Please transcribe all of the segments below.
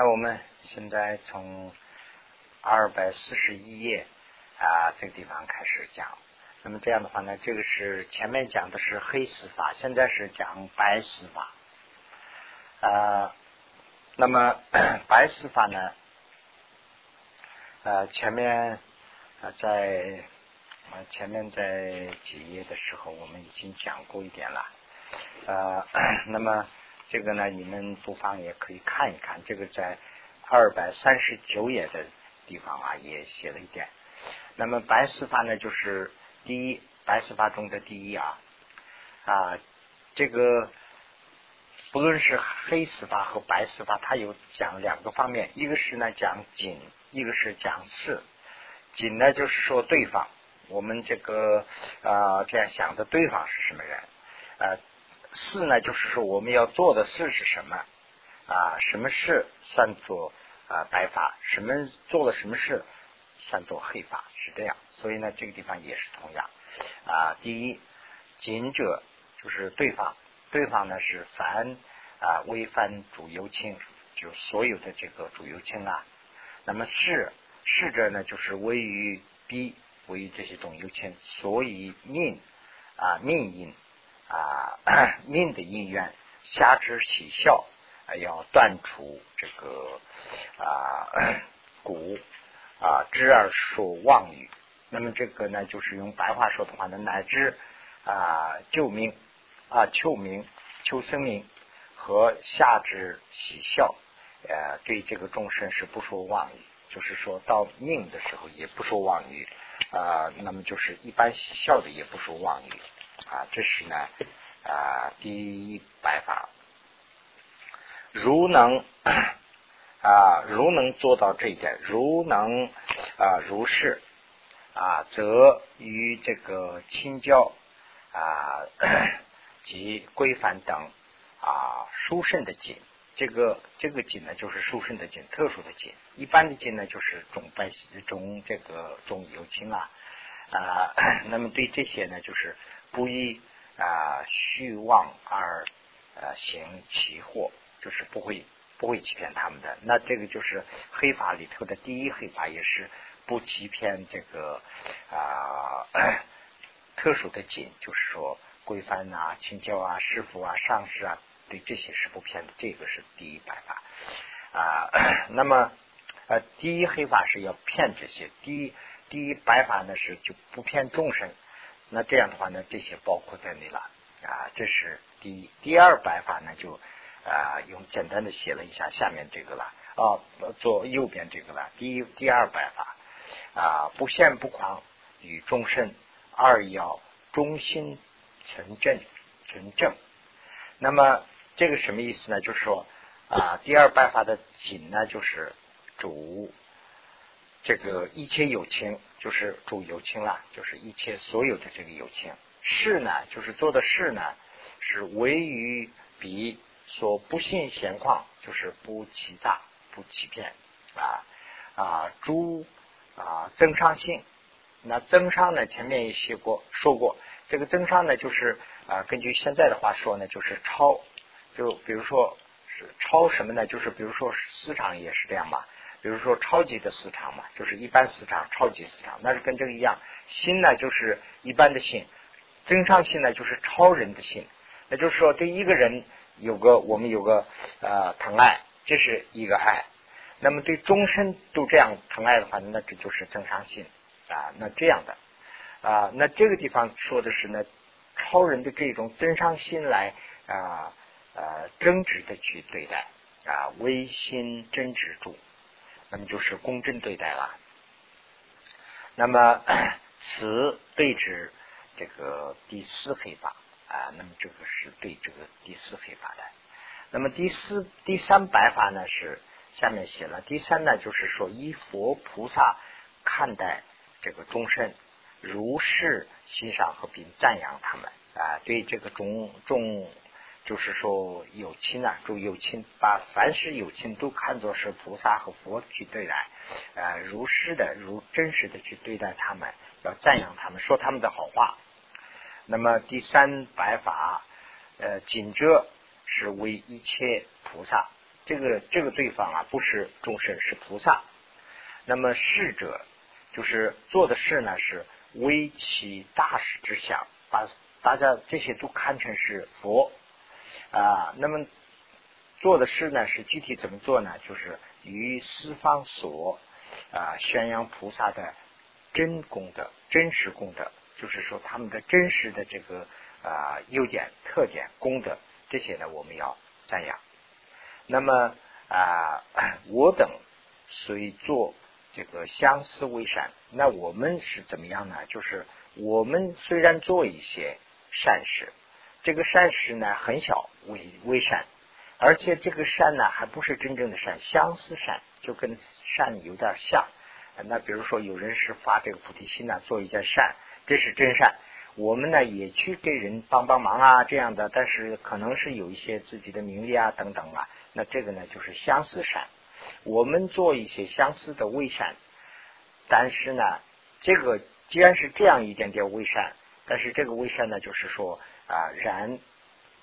那我们现在从二百四十一页啊这个地方开始讲。那么这样的话呢，这个是前面讲的是黑死法，现在是讲白死法。啊，那么 白死法呢，呃，前面啊在啊前面在几页的时候，我们已经讲过一点了。呃，那么。这个呢，你们不妨也可以看一看。这个在二百三十九页的地方啊，也写了一点。那么白丝法呢，就是第一白丝法中的第一啊啊，这个不论是黑丝法和白丝法，它有讲两个方面，一个是呢讲紧，一个是讲次。紧呢，就是说对方，我们这个啊这样想的对方是什么人啊？事呢，就是说我们要做的事是什么啊？什么事算作啊白法？什么做了什么事算作黑法？是这样。所以呢，这个地方也是同样啊。第一，谨者就是对方，对方呢是凡啊违反主有情，就所有的这个主有情啊。那么事事者呢，就是为于逼为于这些种有情，所以命啊命因。啊，命的因缘，下之喜笑，要断除这个啊 骨啊知而说妄语。那么这个呢，就是用白话说的话呢，乃至啊救命啊求命求生命和下之喜笑，呃，对这个众生是不说妄语，就是说到命的时候也不说妄语啊。那么就是一般喜笑的也不说妄语。啊，这是呢啊，第一白法，如能啊，如能做到这一点，如能啊如是啊，则于这个清教啊及规范等啊殊胜的经，这个这个经呢，就是殊胜的经，特殊的经。一般的经呢，就是中白中这个中有情啊啊，那么对这些呢，就是。不以啊虚妄而呃行其祸，就是不会不会欺骗他们的。那这个就是黑法里头的第一黑法，也是不欺骗这个啊特殊的紧，就是说规范啊、请教啊、师傅啊、上师啊，对这些是不骗的。这个是第一白法啊。那么呃，第一黑法是要骗这些，第一第一白法呢是就不骗众生。那这样的话呢，这些包括在内了啊，这是第一。第二白法呢，就啊用简单的写了一下下面这个了啊，左右边这个了。第一、第二白法啊，不现不狂与众生，二要中心存正存正。那么这个什么意思呢？就是说啊，第二白法的紧呢，就是主。这个一切有情就是主有情了，就是一切所有的这个有情事呢，就是做的事呢，是唯于彼所不信闲况，就是不欺诈、不欺骗啊啊，诸啊增上性。那增上呢，前面也写过说过，这个增上呢，就是啊，根据现在的话说呢，就是超，就比如说是超什么呢？就是比如说市场也是这样嘛。比如说超级的市场嘛，就是一般市场、超级市场，那是跟这个一样。心呢，就是一般的心；增上心呢，就是超人的心。那就是说，对一个人有个我们有个呃疼爱，这是一个爱。那么对终身都这样疼爱的话，那这就是增上心啊。那这样的啊，那这个地方说的是呢，超人的这种增上心来啊呃真挚的去对待啊，唯心真执住。那么就是公正对待了。那么此对指这个第四黑法啊，那么这个是对这个第四黑法的。那么第四、第三白法呢是下面写了。第三呢就是说以佛菩萨看待这个众生，如是欣赏和并赞扬他们啊，对这个众众。就是说有情啊，就有情，把凡是有情都看作是菩萨和佛去对待，呃，如实的、如真实的去对待他们，要赞扬他们，说他们的好话。那么第三白法，呃，紧遮是为一切菩萨，这个这个对方啊不是众生是菩萨。那么事者就是做的事呢是为其大事之想，把大家这些都看成是佛啊。那么做的事呢是具体怎么做呢？就是于四方所啊宣扬菩萨的真功德、真实功德，就是说他们的真实的这个啊优点、特点、功德这些呢，我们要赞扬。那么啊，我等虽做这个相思为善，那我们是怎么样呢？就是我们虽然做一些善事，这个善事呢很小，微微善，而且这个善呢还不是真正的善，相思善就跟善有点像。那比如说有人是发这个菩提心呢，做一件善，这是真善。我们呢也去给人帮帮忙啊，这样的，但是可能是有一些自己的名利啊等等啊。那这个呢，就是相似善。我们做一些相似的微善，但是呢，这个既然是这样一点点微善，但是这个微善呢，就是说啊，然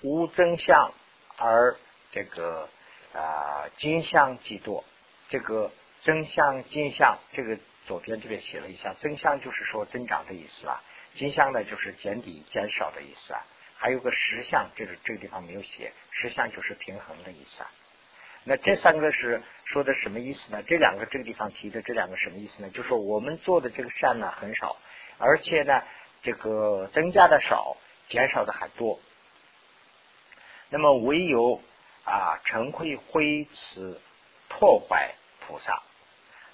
无增相而这个啊，金相极多。这个增相、金相，这个左边这边写了一下，增相就是说增长的意思啊，金相呢就是减底、减少的意思啊。还有个实相，这个这个地方没有写，实相就是平衡的意思啊。那这三个是说的什么意思呢？这两个这个地方提的这两个什么意思呢？就是说我们做的这个善呢很少，而且呢这个增加的少，减少的还多。那么唯有啊陈慧挥辞破坏菩萨，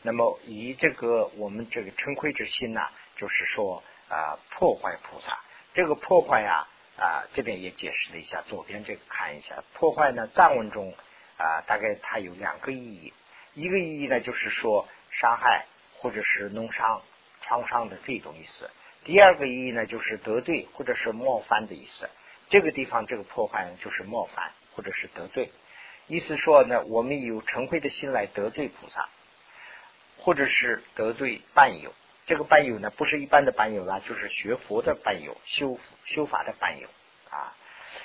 那么以这个我们这个嗔恚之心呢，就是说啊破坏菩萨，这个破坏呀。啊，这边也解释了一下，左边这个看一下，破坏呢，藏文中啊，大概它有两个意义，一个意义呢就是说伤害或者是弄伤、创伤的这种意思；第二个意义呢就是得罪或者是冒犯的意思。这个地方这个破坏就是冒犯或者是得罪，意思说呢，我们有成慧的心来得罪菩萨，或者是得罪伴友。这个伴友呢，不是一般的伴友啦，就是学佛的伴友、修修法的伴友啊。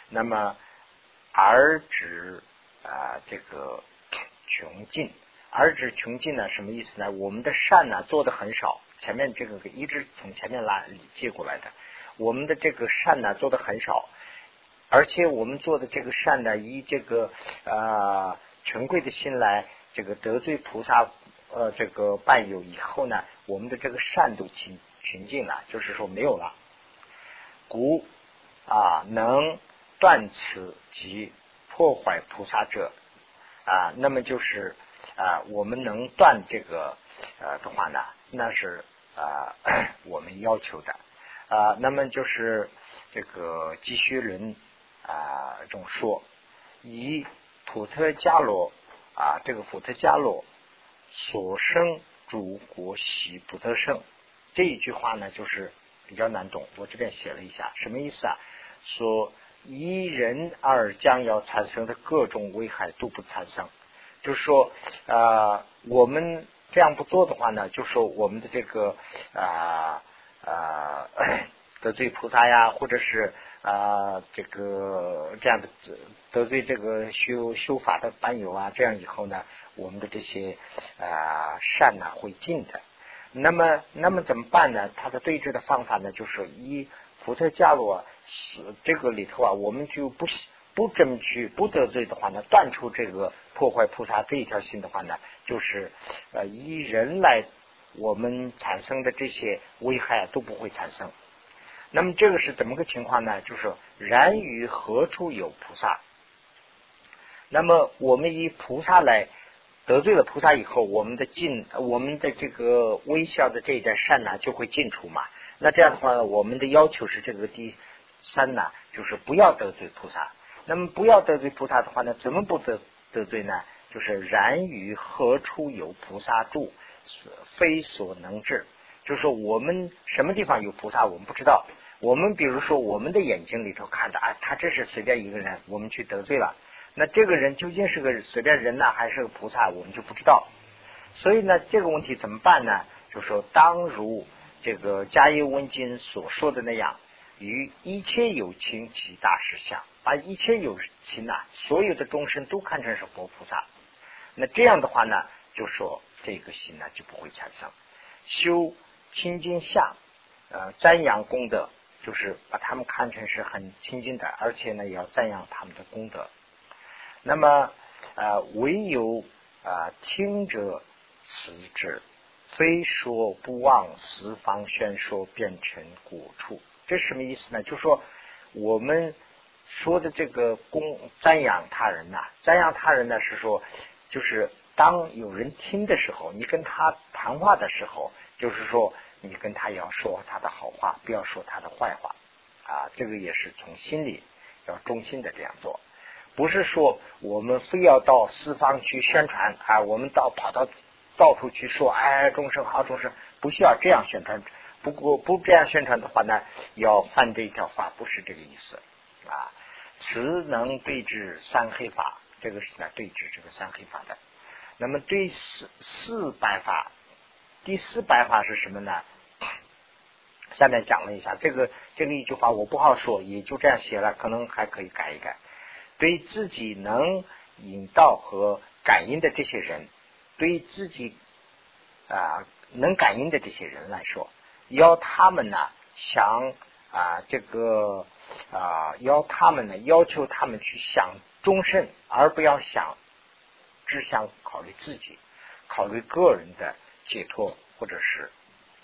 那么，而指啊这个穷尽，而指穷尽呢，什么意思呢？我们的善呢做的很少，前面这个一直从前面拉借过来的，我们的这个善呢做的很少，而且我们做的这个善呢，以这个啊权贵的心来这个得罪菩萨。呃，这个伴有以后呢，我们的这个善度群群尽了，就是说没有了。故啊，能断此及破坏菩萨者啊，那么就是啊，我们能断这个呃的话呢，那是啊 我们要求的啊。那么就是这个继续论啊中说，以普特伽罗啊，这个普特伽罗。所生诸国喜不得胜，这一句话呢，就是比较难懂。我这边写了一下，什么意思啊？说一人而将要产生的各种危害都不产生，就是说啊，我们这样不做的话呢，就说我们的这个啊啊 得罪菩萨呀，或者是啊这个这样的得罪这个修修法的班友啊，这样以后呢？我们的这些啊善呢会尽的，那么那么怎么办呢？他的对治的方法呢，就是以福特加罗是这个里头啊，我们就不不争取不得罪的话呢，断除这个破坏菩萨这一条心的话呢，就是呃以人来我们产生的这些危害都不会产生。那么这个是怎么个情况呢？就是然于何处有菩萨？那么我们以菩萨来。得罪了菩萨以后，我们的尽，我们的这个微笑的这一点善呢，就会尽除嘛。那这样的话呢，我们的要求是这个第三呢，就是不要得罪菩萨。那么不要得罪菩萨的话呢，怎么不得得罪呢？就是然于何处有菩萨住，非所能治。就是说，我们什么地方有菩萨，我们不知道。我们比如说，我们的眼睛里头看的啊，他这是随便一个人，我们去得罪了。那这个人究竟是个随便人呢，还是个菩萨，我们就不知道。所以呢，这个问题怎么办呢？就说当如这个迦叶文经所说的那样，与一切有情其大实相，把一切有情呐，所有的众生都看成是佛菩萨，那这样的话呢，就说这个心呢就不会产生。修清净相，呃，赞扬功德，就是把他们看成是很清净的，而且呢也要赞扬他们的功德。那么，呃，唯有啊听者此之，非说不忘十方宣说，变成果处。这是什么意思呢？就说我们说的这个功赞扬他人呐，赞扬他人呢是说，就是当有人听的时候，你跟他谈话的时候，就是说你跟他要说他的好话，不要说他的坏话啊。这个也是从心里要衷心的这样做，不是说我们非要到四方去宣传啊，我们到跑到到处去说，哎，众生好，众生不需要这样宣传。不过不这样宣传的话呢，要犯这一条法，不是这个意思啊。慈能对治三黑法，这个是在对治这个三黑法的。那么对四四白法，第四白法是什么呢？下面讲了一下这个这个一句话，我不好说，也就这样写了，可能还可以改一改。对自己能引导和感应的这些人，对自己啊能感应的这些人来说。要他们呢想啊这个啊要他们呢要求他们去想终身，而不要想只想考虑自己，考虑个人的解脱或者是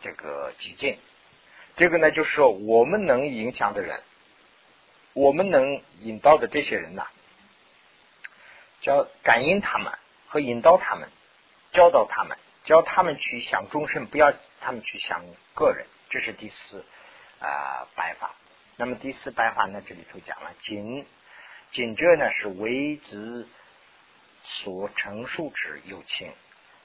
这个极境。这个呢就是说我们能影响的人，我们能引导的这些人呐，叫感应他们和引导他们，教导他们，教他们去想终身，不要他们去想。个人，这是第四啊办法。那么第四白话呢？这里头讲了，仅仅这呢是为之所陈述之友情，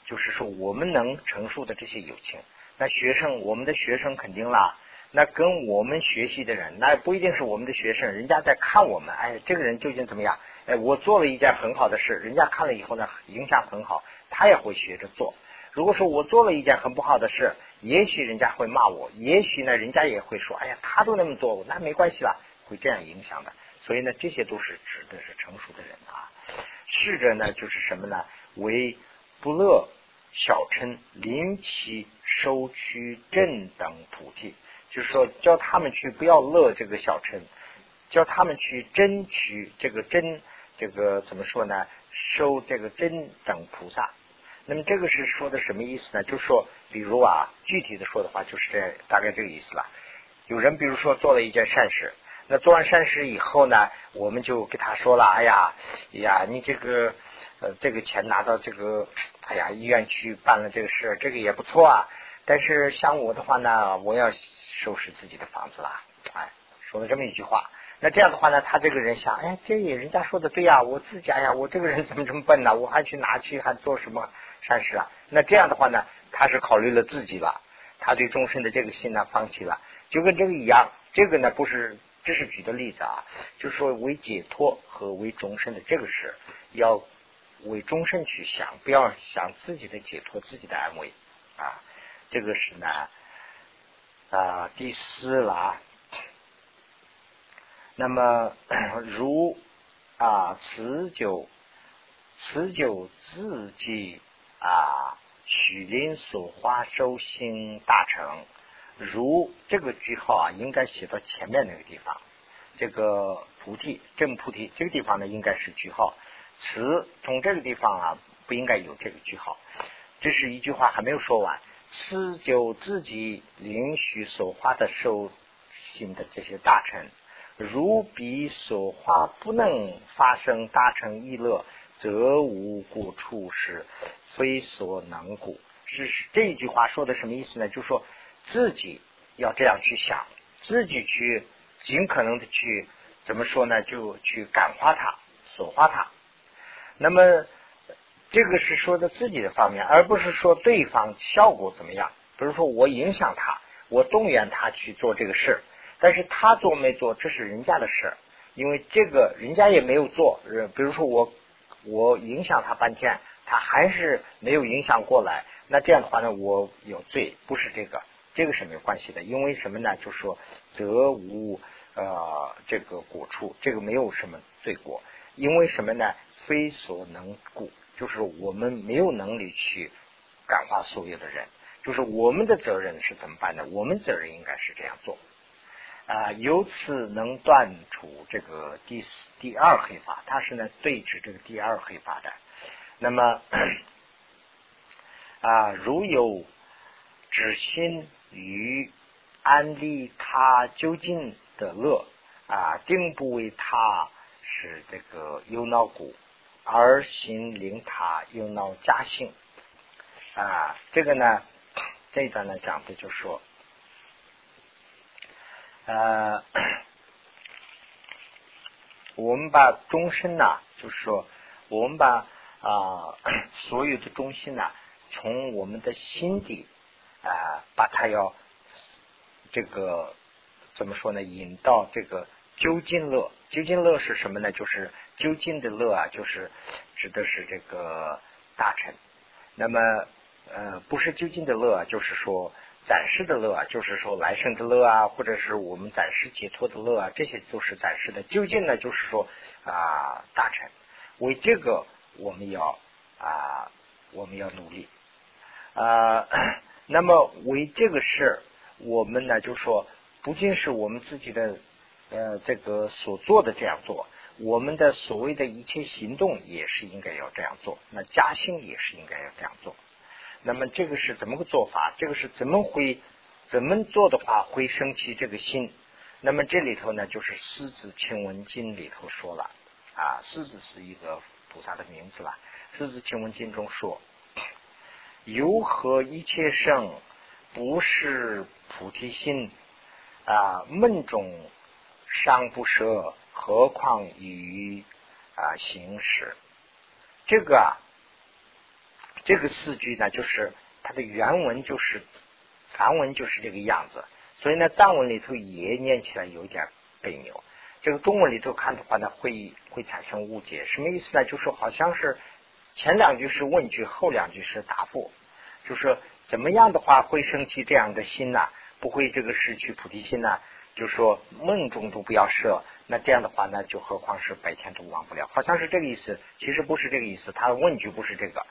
就是说我们能陈述的这些友情。那学生，我们的学生肯定啦。那跟我们学习的人，那不一定是我们的学生，人家在看我们。哎，这个人究竟怎么样？哎，我做了一件很好的事，人家看了以后呢，影响很好，他也会学着做。如果说我做了一件很不好的事，也许人家会骂我，也许呢，人家也会说：“哎呀，他都那么做，那没关系了。”会这样影响的。所以呢，这些都是指的是成熟的人啊。试着呢，就是什么呢？为不乐小乘临其收取正等菩提，就是说教他们去不要乐这个小乘，教他们去争取这个真这个怎么说呢？收这个真等菩萨。那么这个是说的什么意思呢？就是说，比如啊，具体的说的话，就是这大概这个意思了。有人比如说做了一件善事，那做完善事以后呢，我们就给他说了：“哎呀，哎呀，你这个呃，这个钱拿到这个，哎呀，医院去办了这个事，这个也不错啊。但是像我的话呢，我要收拾自己的房子了。”哎，说了这么一句话。那这样的话呢，他这个人想，哎，这也人家说的对呀，我自家呀，我这个人怎么这么笨呢？我还去拿去还做什么善事啊？那这样的话呢，他是考虑了自己了，他对众生的这个心呢放弃了，就跟这个一样。这个呢不是，这是举的例子啊，就是说为解脱和为众生的这个是要为众生去想，不要想自己的解脱、自己的安慰啊。这个是呢啊第四了啊。那么，如啊，此酒，此酒自己啊，许林所花收心大成。如这个句号啊，应该写到前面那个地方。这个菩提正菩提这个地方呢，应该是句号。此从这个地方啊，不应该有这个句号。这是一句话还没有说完。此酒自己允许所花的收心的这些大臣。如彼所化不能发生大成意乐，则无故处时，非所能故。是这一句话说的什么意思呢？就说自己要这样去想，自己去尽可能的去怎么说呢？就去感化他，所化他。那么这个是说的自己的方面，而不是说对方效果怎么样。比如说我影响他，我动员他去做这个事。但是他做没做，这是人家的事，因为这个人家也没有做。比如说我我影响他半天，他还是没有影响过来，那这样的话呢，我有罪，不是这个，这个是没有关系的。因为什么呢？就是说则无呃这个果处，这个没有什么罪过。因为什么呢？非所能故，就是我们没有能力去感化所有的人，就是我们的责任是怎么办呢？我们责任应该是这样做啊，由此能断除这个第四第二黑法，它是呢对治这个第二黑法的。那么啊，如有止心于安利他究竟的乐啊，定不为他是这个忧恼故。而心令他又闹加性啊，这个呢，这一段呢讲的就是说，呃，我们把终身呐，就是说，我们把啊所有的中心呐，从我们的心底啊，把它要这个怎么说呢？引到这个究竟乐，究竟乐是什么呢？就是。究竟的乐啊，就是指的是这个大臣。那么，呃，不是究竟的乐，啊就是说暂时的乐啊，就是说来生的乐啊，或者是我们暂时解脱的乐啊，这些都是暂时的。究竟呢，就是说啊，大臣为这个我们要啊，我们要努力啊。那么为这个事，我们呢，就说不仅是我们自己的呃这个所做的这样做。我们的所谓的一切行动也是应该要这样做，那加薪也是应该要这样做。那么这个是怎么个做法？这个是怎么会怎么做的话会升起这个心？那么这里头呢，就是《狮子清文经》里头说了啊，狮子是一个菩萨的名字了，《狮子清文经》中说：“由何一切圣不是菩提心啊？梦中尚不舍。”何况于啊行识，这个啊，这个四句呢，就是它的原文就是梵文就是这个样子，所以呢藏文里头也念起来有点别扭。这个中文里头看的话呢，会会产生误解。什么意思呢？就是好像是前两句是问句，后两句是答复，就是怎么样的话会生起这样的心呢？不会这个失去菩提心呢？就说梦中都不要设，那这样的话呢，就何况是白天都忘不了，好像是这个意思。其实不是这个意思，他的问句不是这个。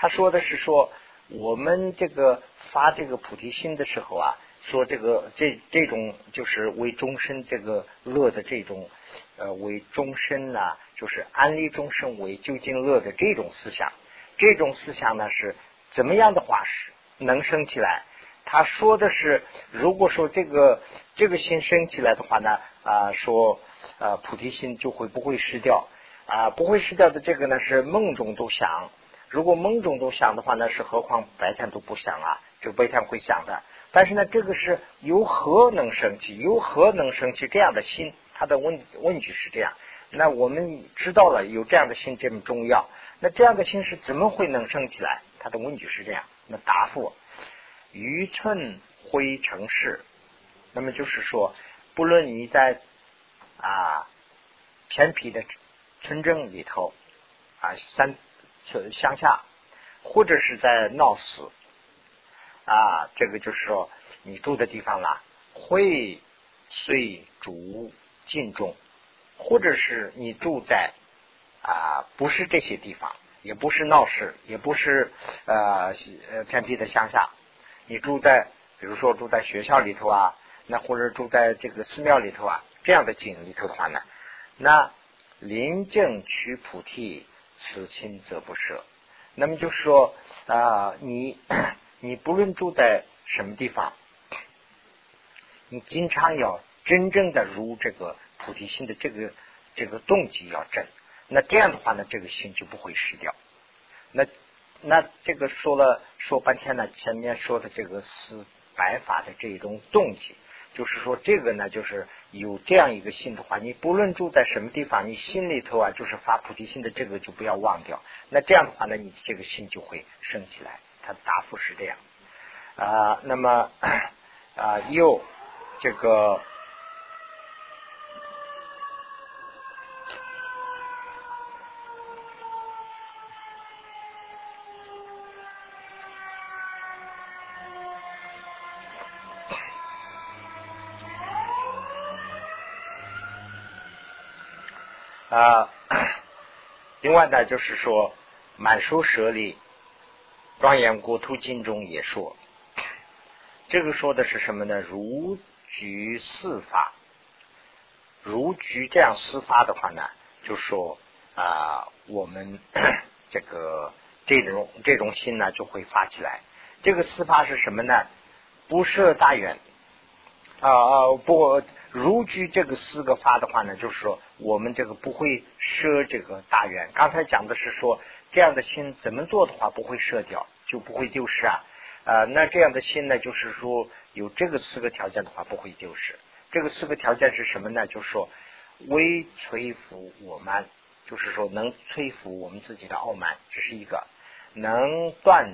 他说的是说，我们这个发这个菩提心的时候啊，说这个这这种就是为终身这个乐的这种呃为终身呢，就是安利终身为究竟乐的这种思想，这种思想呢是怎么样的话是能升起来？他说的是，如果说这个这个心升起来的话呢，啊，说啊菩提心就会不会失掉啊，不会失掉的这个呢是梦中都想，如果梦中都想的话那，是何况白天都不想啊，这个白天会想的。但是呢，这个是由何能升起？由何能升起这样的心？他的问问句是这样。那我们知道了有这样的心这么重要，那这样的心是怎么会能升起来？他的问句是这样。那答复。愚寸灰城市，那么就是说，不论你在啊偏僻的村镇里头啊山乡下，或者是在闹市啊，这个就是说你住的地方啦，会随逐尽众，或者是你住在啊不是这些地方，也不是闹市，也不是呃偏僻的乡下。你住在，比如说住在学校里头啊，那或者住在这个寺庙里头啊，这样的景里头的话呢，那临近取菩提，此心则不舍。那么就说啊，你你不论住在什么地方，你经常要真正的如这个菩提心的这个这个动机要正，那这样的话呢，这个心就不会失掉。那。那这个说了说半天呢，前面说的这个是白法的这种动机，就是说这个呢，就是有这样一个心的话，你不论住在什么地方，你心里头啊，就是发菩提心的这个就不要忘掉。那这样的话呢，你这个心就会升起来。他答复是这样啊，那么 啊又这个。啊，另外呢，就是说，满书舍利庄严国土经中也说，这个说的是什么呢？如举四法，如举这样四法的话呢，就说啊，我们 这个这种这种心呢就会发起来。这个四法是什么呢？不设大愿啊啊不过如居这个四个法的话呢，就是说我们这个不会设这个大愿。刚才讲的是说。这样的心怎么做的话不会射掉，就不会丢失啊啊！那这样的心呢，就是说有这个四个条件的话不会丢失。这个四个条件是什么呢？就是说微摧服我慢，就是说能摧服我们自己的傲慢，这是一个；能断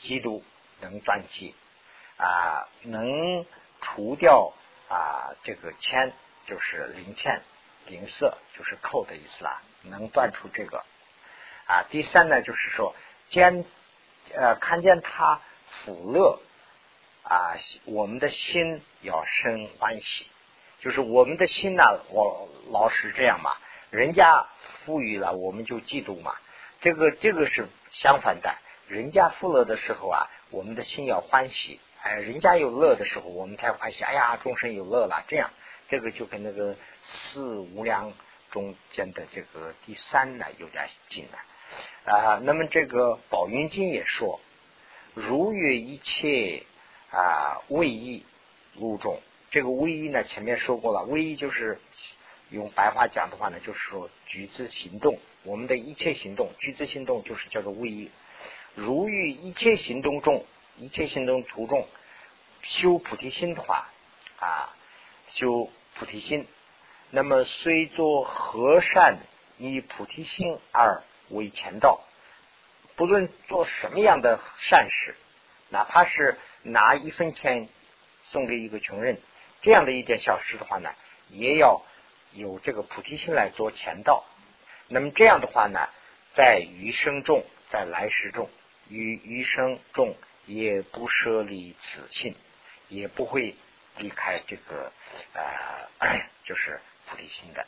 嫉妒，能断气啊，能除掉啊这个铅，就是零欠、零色，就是扣的意思啦，能断出这个。啊，第三呢，就是说见呃看见他福乐啊，我们的心要生欢喜，就是我们的心呢，我老是这样嘛，人家富裕了，我们就嫉妒嘛，这个这个是相反的，人家富乐的时候啊，我们的心要欢喜，哎，人家有乐的时候，我们才欢喜，哎呀，众生有乐了，这样，这个就跟那个四无量中间的这个第三呢有点近了。啊，那么这个宝云经也说，如遇一切啊位义物种，这个位义呢前面说过了，位义就是用白话讲的话呢，就是说举止行动，我们的一切行动，举止行动就是叫做位义。如遇一切行动中，一切行动途中修菩提心的话啊，修菩提心，那么虽作和善以菩提心而。为前道，不论做什么样的善事，哪怕是拿一分钱送给一个穷人，这样的一点小事的话呢，也要有这个菩提心来做前道。那么这样的话呢，在余生中，在来世中，与余生中也不舍离此心，也不会离开这个呃，就是菩提心的。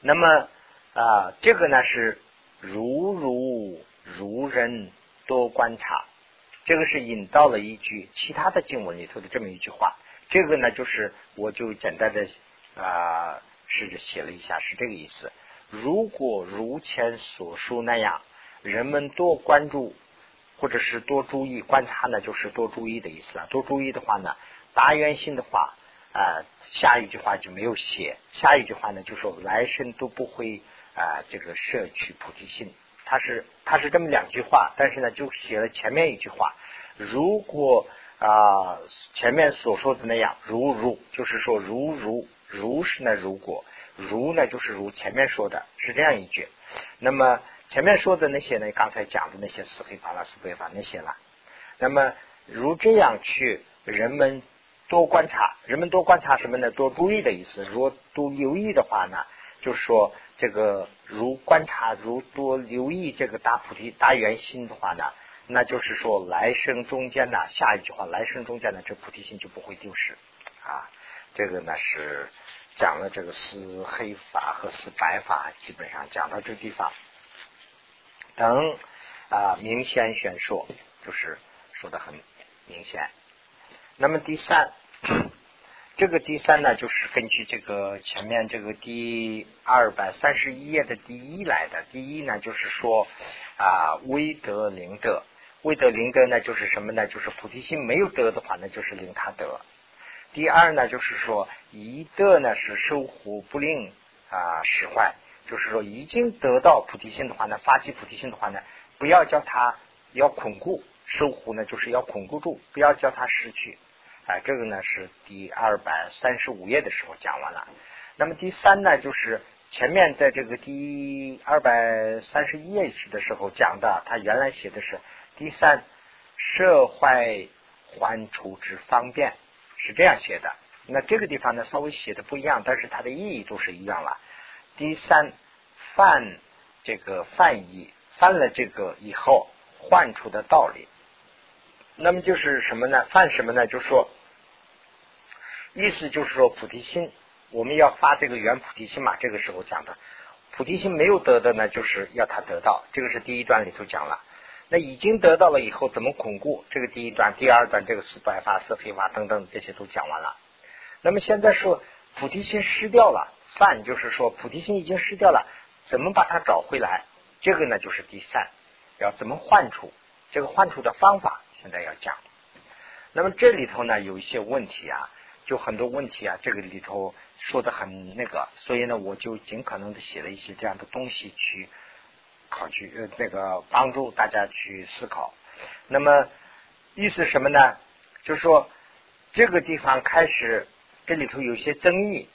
那么。啊，这个呢是如如如人多观察，这个是引到了一句其他的经文里头的这么一句话。这个呢就是我就简单的啊试着写了一下，是这个意思。如果如前所述那样，人们多关注或者是多注意观察呢，就是多注意的意思了。多注意的话呢，大圆心的话啊，下一句话就没有写。下一句话呢就说来生都不会。啊，这个摄取菩提心，它是它是这么两句话，但是呢，就写了前面一句话。如果啊前面所说的那样，如如就是说如如如是呢，如果如呢就是如前面说的是这样一句。那么前面说的那些呢，刚才讲的那些四黑法了、四白法那些了。那么如这样去，人们多观察，人们多观察什么呢？多注意的意思。如果多留意的话呢，就是说。这个如观察如多留意这个大菩提大圆心的话呢，那就是说来生中间呢，下一句话来生中间呢，这菩提心就不会丢失啊。这个呢是讲了这个四黑法和四白法，基本上讲到这地方，等啊明显宣说，就是说的很明显。那么第三。这个第三呢，就是根据这个前面这个第二百三十一页的第一来的。第一呢，就是说啊，威德灵德，威德灵德呢，就是什么呢？就是菩提心没有得的话，那就是令他得。第二呢，就是说一得呢是守护不令啊使坏，就是说已经得到菩提心的话呢，发起菩提心的话呢，不要叫他要巩固，守护呢就是要巩固住，不要叫他失去。啊，这个呢是第二百三十五页的时候讲完了。那么第三呢，就是前面在这个第二百三十一页的时候讲的，他原来写的是第三设坏还处之方便，是这样写的。那这个地方呢稍微写的不一样，但是它的意义都是一样了。第三犯这个犯意，犯了这个以后换出的道理。那么就是什么呢？犯什么呢？就说，意思就是说菩提心，我们要发这个圆菩提心嘛。这个时候讲的菩提心没有得的呢，就是要他得到。这个是第一段里头讲了。那已经得到了以后，怎么巩固？这个第一段、第二段，这个四白法、四非法等等这些都讲完了。那么现在说菩提心失掉了，犯就是说菩提心已经失掉了，怎么把它找回来？这个呢就是第三，要怎么换出？这个换出的方法现在要讲。那么这里头呢有一些问题啊，就很多问题啊，这个里头说的很那个，所以呢我就尽可能的写了一些这样的东西去考据呃那个帮助大家去思考。那么意思什么呢？就是说这个地方开始。这里头有些争议，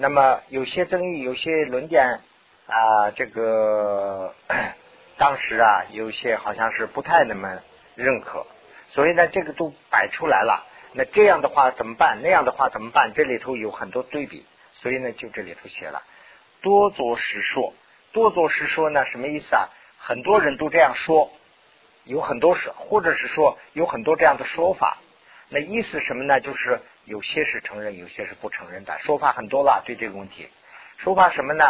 那么有些争议，有些论点啊，这个 当时啊，有些好像是不太那么认可，所以呢，这个都摆出来了。那这样的话怎么办？那样的话怎么办？这里头有很多对比，所以呢，就这里头写了多做实说。多做实说呢，什么意思啊？很多人都这样说，有很多是，或者是说有很多这样的说法。那意思什么呢？就是有些是承认，有些是不承认的说法很多了。对这个问题，说法什么呢？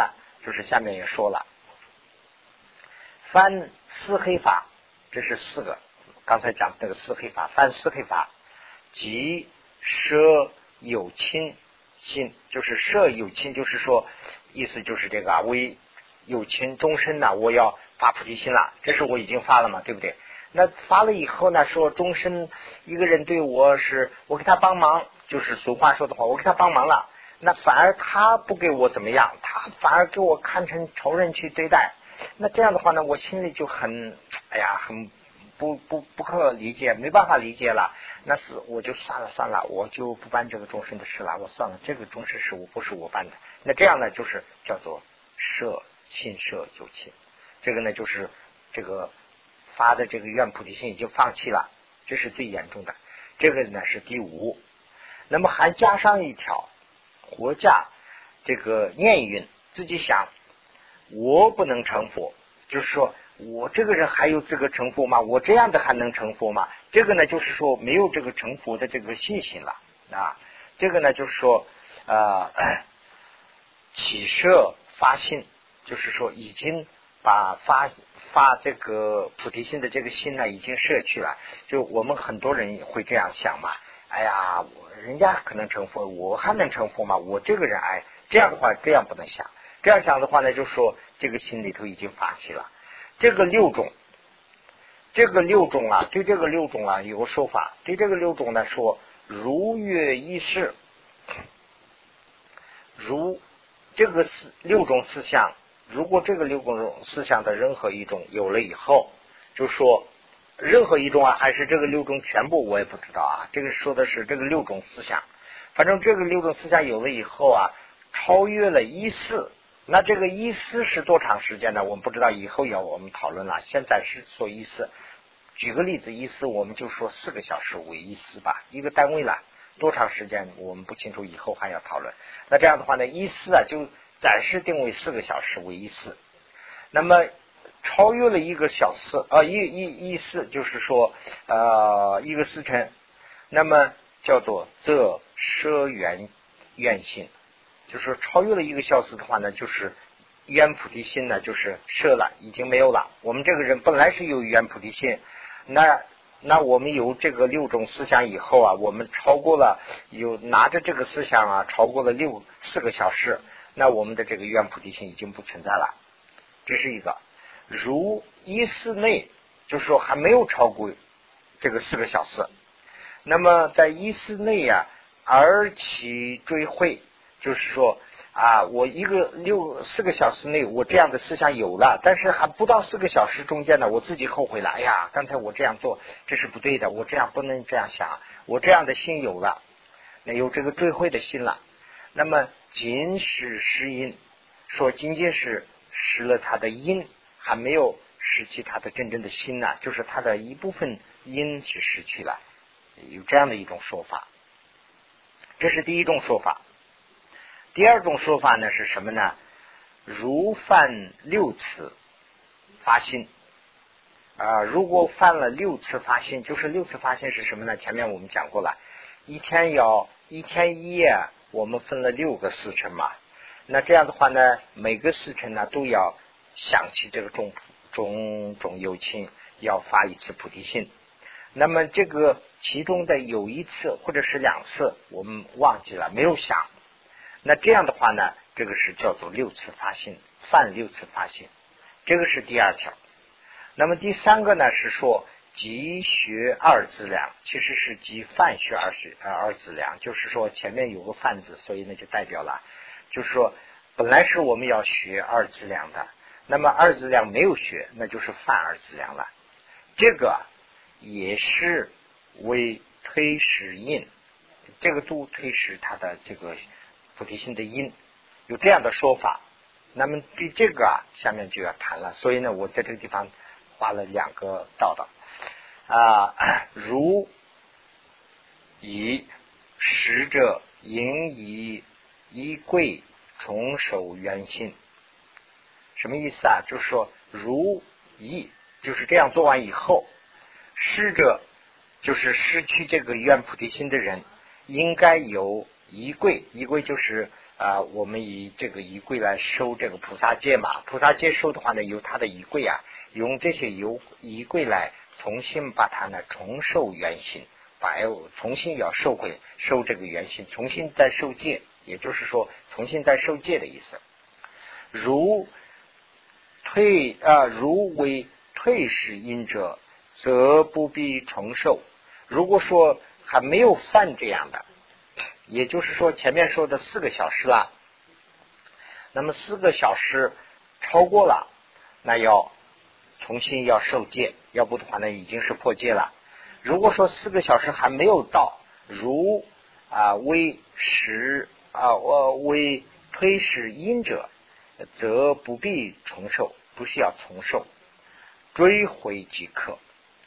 就是下面也说了，翻四黑法，这是四个。刚才讲这个四黑法，翻四黑法，即舍有亲心，就是舍有亲，就是说意思就是这个啊，为有亲终身呢，我要发菩提心了。这是我已经发了嘛，对不对？那发了以后呢？说终身一个人对我是，我给他帮忙，就是俗话说的话，我给他帮忙了。那反而他不给我怎么样？他反而给我看成仇人去对待。那这样的话呢，我心里就很，哎呀，很不不不可理解，没办法理解了。那是我就算了算了，我就不办这个终身的事了。我算了，这个终身事我不是我办的。那这样呢，就是叫做舍亲舍有亲。这个呢，就是这个。发的这个愿菩提心已经放弃了，这是最严重的。这个呢是第五，那么还加上一条活家这个念运，自己想我不能成佛，就是说我这个人还有资格成佛吗？我这样的还能成佛吗？这个呢就是说没有这个成佛的这个信心了啊。这个呢就是说呃 起设发心，就是说已经。把发发这个菩提心的这个心呢，已经摄去了。就我们很多人会这样想嘛，哎呀，人家可能成佛，我还能成佛吗？我这个人哎，这样的话这样不能想。这样想的话呢，就说这个心里头已经发起了。这个六种，这个六种啊，对这个六种啊有个说法。对这个六种呢说，如月一世，如这个四六种思想。如果这个六种思想的任何一种有了以后，就说任何一种啊，还是这个六种全部，我也不知道啊。这个说的是这个六种思想，反正这个六种思想有了以后啊，超越了一四，那这个一四是多长时间呢？我们不知道，以后要我们讨论了。现在是说一四，举个例子，一四我们就说四个小时为一四吧，一个单位了。多长时间我们不清楚，以后还要讨论。那这样的话呢，一四啊就。暂时定为四个小时为一次，那么超越了一个小时啊一一一次，就是说呃一个时辰，那么叫做则舍缘愿心，就是超越了一个小时的话呢，就是愿菩提心呢，就是舍了，已经没有了。我们这个人本来是有愿菩提心，那那我们有这个六种思想以后啊，我们超过了有拿着这个思想啊，超过了六四个小时。那我们的这个愿菩提心已经不存在了，这是一个。如一四内，就是说还没有超过这个四个小时。那么在一四内呀，而其追会，就是说啊，我一个六四个小时内，我这样的思想有了，但是还不到四个小时中间呢，我自己后悔了。哎呀，刚才我这样做这是不对的，我这样不能这样想，我这样的心有了，那有这个追会的心了。那么仅是失因，说仅仅是失了他的因，还没有失去他的真正的心呢，就是他的一部分因是失去了，有这样的一种说法。这是第一种说法。第二种说法呢是什么呢？如犯六次发心啊，如果犯了六次发心，就是六次发心是什么呢？前面我们讲过了，一天要一天一夜。我们分了六个时辰嘛，那这样的话呢，每个时辰呢都要想起这个种种种有情，要发一次菩提心。那么这个其中的有一次或者是两次，我们忘记了没有想。那这样的话呢，这个是叫做六次发心，犯六次发心，这个是第二条。那么第三个呢是说积学二字量，其实是积犯学二学呃二字量，就是说前面有个泛字，所以呢就代表了，就是说本来是我们要学二字量的，那么二字量没有学，那就是泛二字量了。这个。也是为推使印，这个都推使它的这个菩提心的因，有这样的说法。那么对这个啊，下面就要谈了。所以呢，我在这个地方画了两个道道啊，如以使者引以衣柜重守原心，什么意思啊？就是说，如以就是这样做完以后。失者就是失去这个愿菩提心的人，应该有衣柜，衣柜就是啊，我们以这个衣柜来收这个菩萨戒嘛。菩萨戒收的话呢，由他的衣柜啊，用这些由衣柜来重新把它呢重受原形，把重新要收回收这个原形，重新再受戒，也就是说重新再受戒的意思。如退啊，如为退失因者。则不必重受。如果说还没有犯这样的，也就是说前面说的四个小时了，那么四个小时超过了，那要重新要受戒，要不的话呢已经是破戒了。如果说四个小时还没有到，如啊为时啊我为推使因者，则不必重受，不需要重受，追回即可。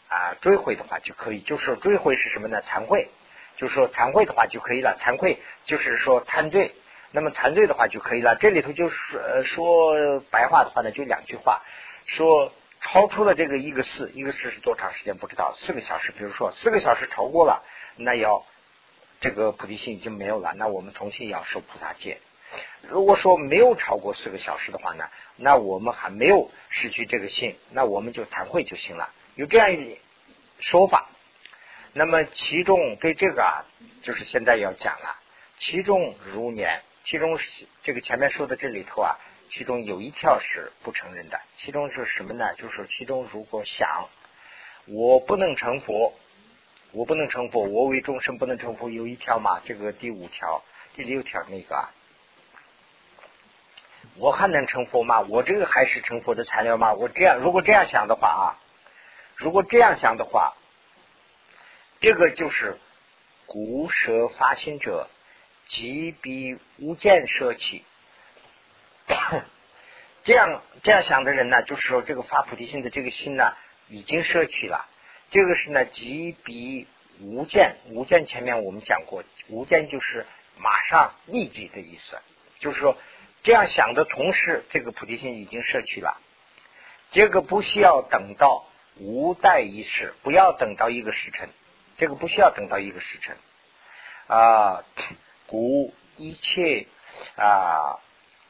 啊，追悔的话就可以，就是说追悔是什么呢？惭愧，就是说惭愧的话就可以了。惭愧就是说参罪，那么惭罪的话就可以了。这里头就是呃说白话的话呢，就两句话，说超出了这个一个四，一个四是多长时间不知道，四个小时。比如说四个小时超过了，那要这个菩提心已经没有了，那我们重新要受菩萨戒。如果说没有超过四个小时的话呢，那我们还没有失去这个心，那我们就惭愧就行了。有这样一说法，那么其中对这个啊，就是现在要讲了。其中如年，其中这个前面说的这里头啊，其中有一条是不承认的。其中是什么呢？就是其中如果想我不能成佛，我不能成佛，我为众生不能成佛，有一条嘛？这个第五条、第六条那个，我还能成佛吗？我这个还是成佛的材料吗？我这样如果这样想的话啊。如果这样想的话，这个就是古舍发心者，即比无见舍起。这样这样想的人呢，就是说这个发菩提心的这个心呢，已经摄去了。这个是呢，即比无见，无见前面我们讲过，无见就是马上立即的意思，就是说这样想的同时，这个菩提心已经摄去了。这个不需要等到。无待一时，不要等到一个时辰，这个不需要等到一个时辰啊。故一切啊，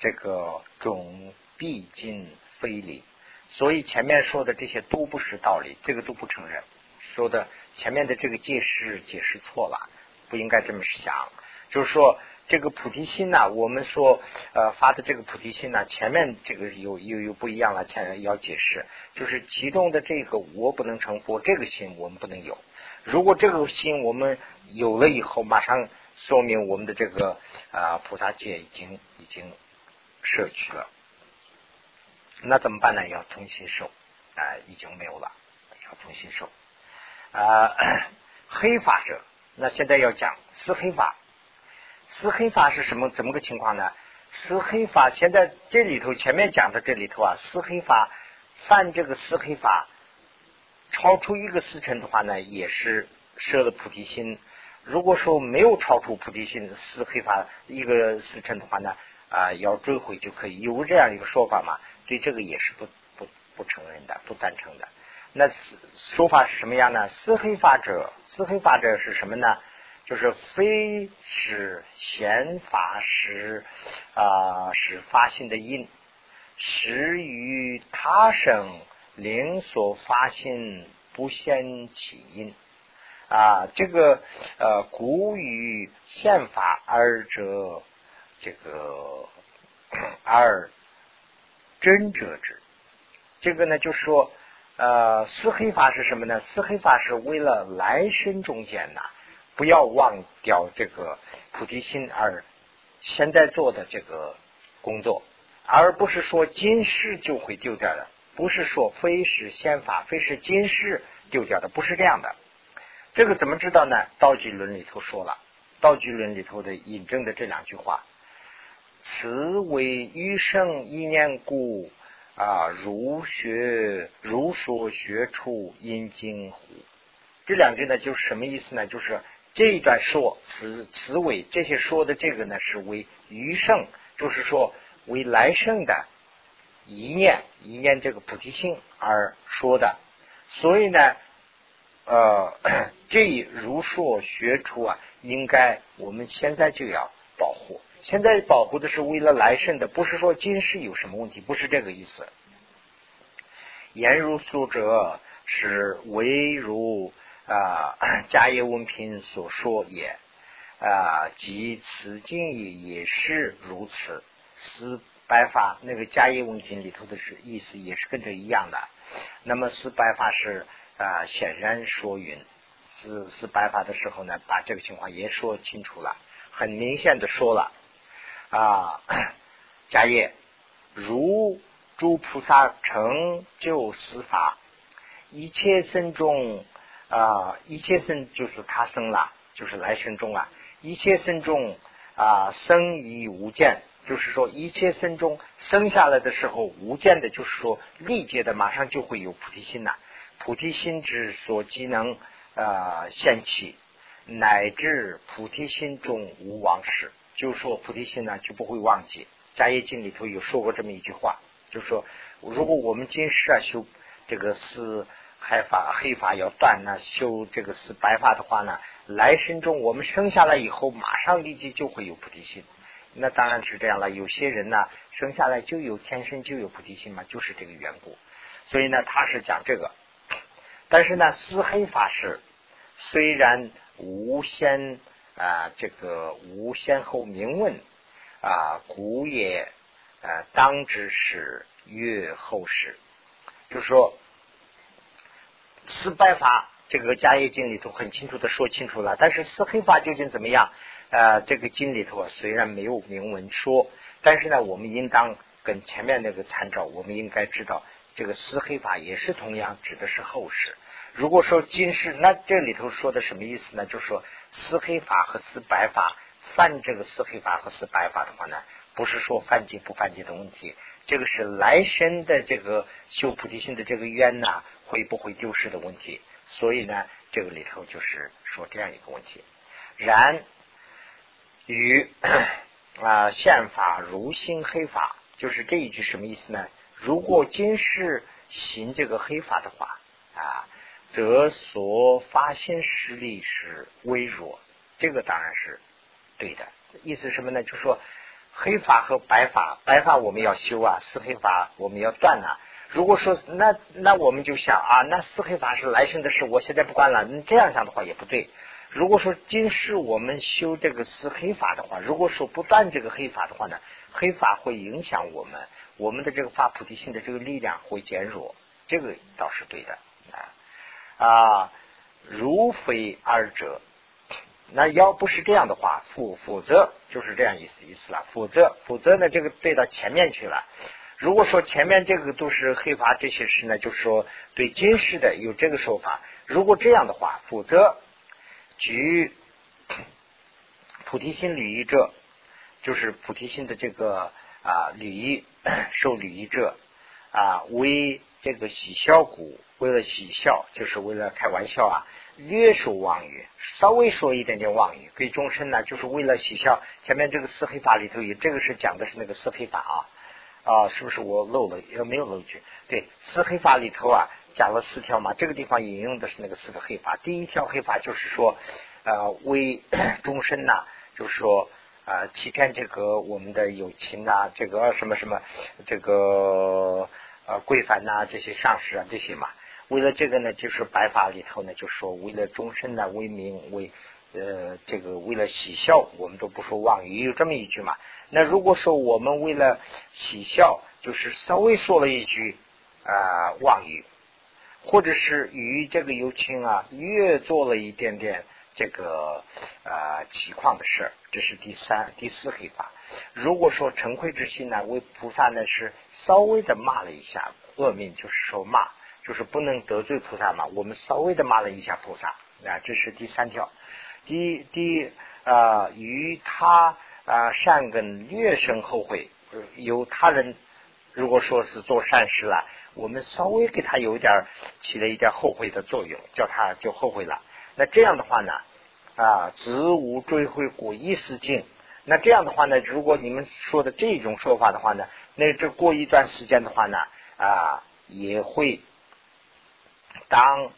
这个种毕竟非理，所以前面说的这些都不是道理，这个都不承认。说的前面的这个解释解释错了，不应该这么想，就是说。这个菩提心呢，我们说呃发的这个菩提心呢，前面这个又又又不一样了，前要解释，就是其中的这个我不能成佛，这个心我们不能有。如果这个心我们有了以后，马上说明我们的这个啊菩萨戒已经已经摄取了，那怎么办呢？要重新受啊，已经没有了，要重新受啊。黑法者，那现在要讲是黑法。四黑法是什么？怎么个情况呢？四黑法现在这里头前面讲的这里头啊，四黑法犯这个四黑法超出一个时辰的话呢，也是设了菩提心。如果说没有超出菩提心四黑法一个时辰的话呢，啊，要追回就可以。有这样一个说法嘛？对这个也是不不不承认的，不赞成的。那说法是什么样呢？四黑法者，四黑法者是什么呢？就是非是显法是啊是发心的因，实于他生灵所发心不现起因啊，这个呃古语宪法二者这个 二真者之，这个呢就说呃四黑法是什么呢？四黑法是为了来生中间呐。不要忘掉这个菩提心，而现在做的这个工作，而不是说今世就会丢掉的，不是说非是先法，非是今世丢掉的，不是这样的。这个怎么知道呢？道具论里头说了，道具论里头的引证的这两句话：“此为余生一念故啊，如学如说学出阴经乎？”这两句呢，就是什么意思呢？就是。这一段说此此为这些说的这个呢，是为余生，就是说为来生的一念一念这个菩提心而说的。所以呢，呃，这如说学出啊，应该我们现在就要保护。现在保护的是为了来生的，不是说今世有什么问题，不是这个意思。言如素者是唯如。啊，迦叶文品所说也啊，即此经也也是如此。思白发那个迦叶文经里头的是意思也是跟这一样的。那么思白发是啊，显然说云四四白发的时候呢，把这个情况也说清楚了，很明显的说了啊，迦叶如诸菩萨成就司法，一切生中。啊，一切生就是他生了，就是来生中啊。一切生中啊，生已无见，就是说一切生中生下来的时候无间的，就是说历劫的，马上就会有菩提心呐。菩提心之所即能啊现起，乃至菩提心中无往事，就是说菩提心呢就不会忘记。迦叶经里头有说过这么一句话，就说如果我们今世啊修这个是。黑发黑发要断，那修这个是白发的话呢？来生中我们生下来以后，马上立即就会有菩提心。那当然是这样了。有些人呢，生下来就有天生就有菩提心嘛，就是这个缘故。所以呢，他是讲这个。但是呢，四黑法师虽然无先啊，这个无先后名问啊，古也啊，当之是越后世，就是说。四白法，这个迦叶经里头很清楚的说清楚了。但是四黑法究竟怎么样？呃，这个经里头啊，虽然没有明文说，但是呢，我们应当跟前面那个参照，我们应该知道，这个四黑法也是同样指的是后世。如果说今世，那这里头说的什么意思呢？就是说思黑法和思白法犯这个思黑法和思白法的话呢，不是说犯戒不犯戒的问题，这个是来生的这个修菩提心的这个冤呐。会不会丢失的问题，所以呢，这个里头就是说这样一个问题。然与 啊宪法如新黑法，就是这一句什么意思呢？如果今世行这个黑法的话啊，则所发现实力是微弱。这个当然是对的。意思什么呢？就说黑法和白法，白法我们要修啊，是黑法我们要断啊。如果说那那我们就想啊，那四黑法是来生的事，我现在不管了。你这样想的话也不对。如果说今世我们修这个四黑法的话，如果说不断这个黑法的话呢，黑法会影响我们，我们的这个发菩提心的这个力量会减弱，这个倒是对的啊。如非二者，那要不是这样的话，否否则就是这样意思意思了。否则否则呢，这个对到前面去了。如果说前面这个都是黑法这些事呢，就是说对今世的有这个说法。如果这样的话，否则举菩提心履仪者，就是菩提心的这个啊履仪 受履仪者啊为这个喜笑故，为了喜笑，就是为了开玩笑啊，略说妄语，稍微说一点点妄语，给众生呢，就是为了喜笑。前面这个四黑法里头有这个是讲的是那个四黑法啊。啊，是不是我漏了？也没有漏句。对，四黑法里头啊，讲了四条嘛。这个地方引用的是那个四个黑法。第一条黑法就是说，呃为 终身呐，就是说啊欺骗这个我们的友情呐，这个什么什么这个呃规范呐这些上师啊这些嘛。为了这个呢，就是白法里头呢，就说为了终身呢，为名为呃这个为了喜笑，我们都不说妄语，有这么一句嘛。那如果说我们为了喜笑，就是稍微说了一句啊妄语，或者是与这个友情啊越做了一点点这个啊起况的事儿，这是第三第四黑法。如果说成愧之心呢，为菩萨呢是稍微的骂了一下恶名，就是说骂。就是不能得罪菩萨嘛，我们稍微的骂了一下菩萨啊，这是第三条。第第啊，与他啊善根略生后悔，由他人如果说是做善事了，我们稍微给他有点起了一点后悔的作用，叫他就后悔了。那这样的话呢啊，子无追悔过一时尽。那这样的话呢，如果你们说的这种说法的话呢，那这过一段时间的话呢啊，也会。当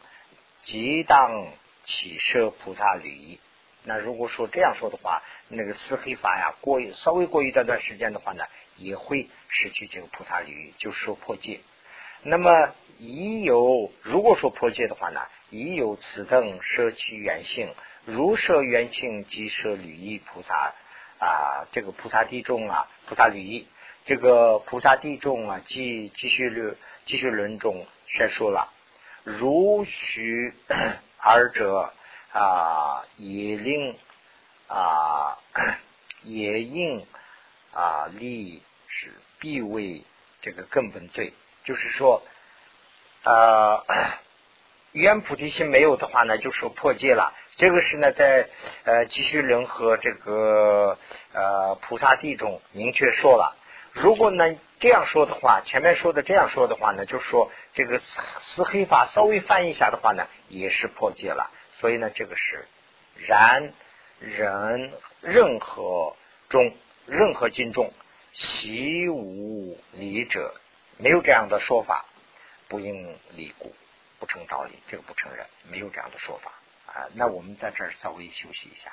即当起设菩萨履仪，那如果说这样说的话，那个四黑法呀，过稍微过一段段时间的话呢，也会失去这个菩萨履仪，就说破戒。那么已有如果说破戒的话呢，已有此等舍其原性，如舍原性即舍履仪菩萨啊，这个菩萨地中啊，菩萨履仪，这个菩萨地中啊，继继续论继续论中宣说了。如许 二者啊，也令啊，也应啊，立是必为这个根本罪。就是说，呃，原菩提心没有的话呢，就说破戒了。这个是呢，在呃，继续人和这个呃菩萨地中明确说了。如果呢这样说的话，前面说的这样说的话呢，就说这个四黑法稍微翻译一下的话呢，也是破戒了。所以呢，这个是然人任何中任何经中习无理者，没有这样的说法，不应理故，不成道理，这个不承认，没有这样的说法啊。那我们在这儿稍微休息一下。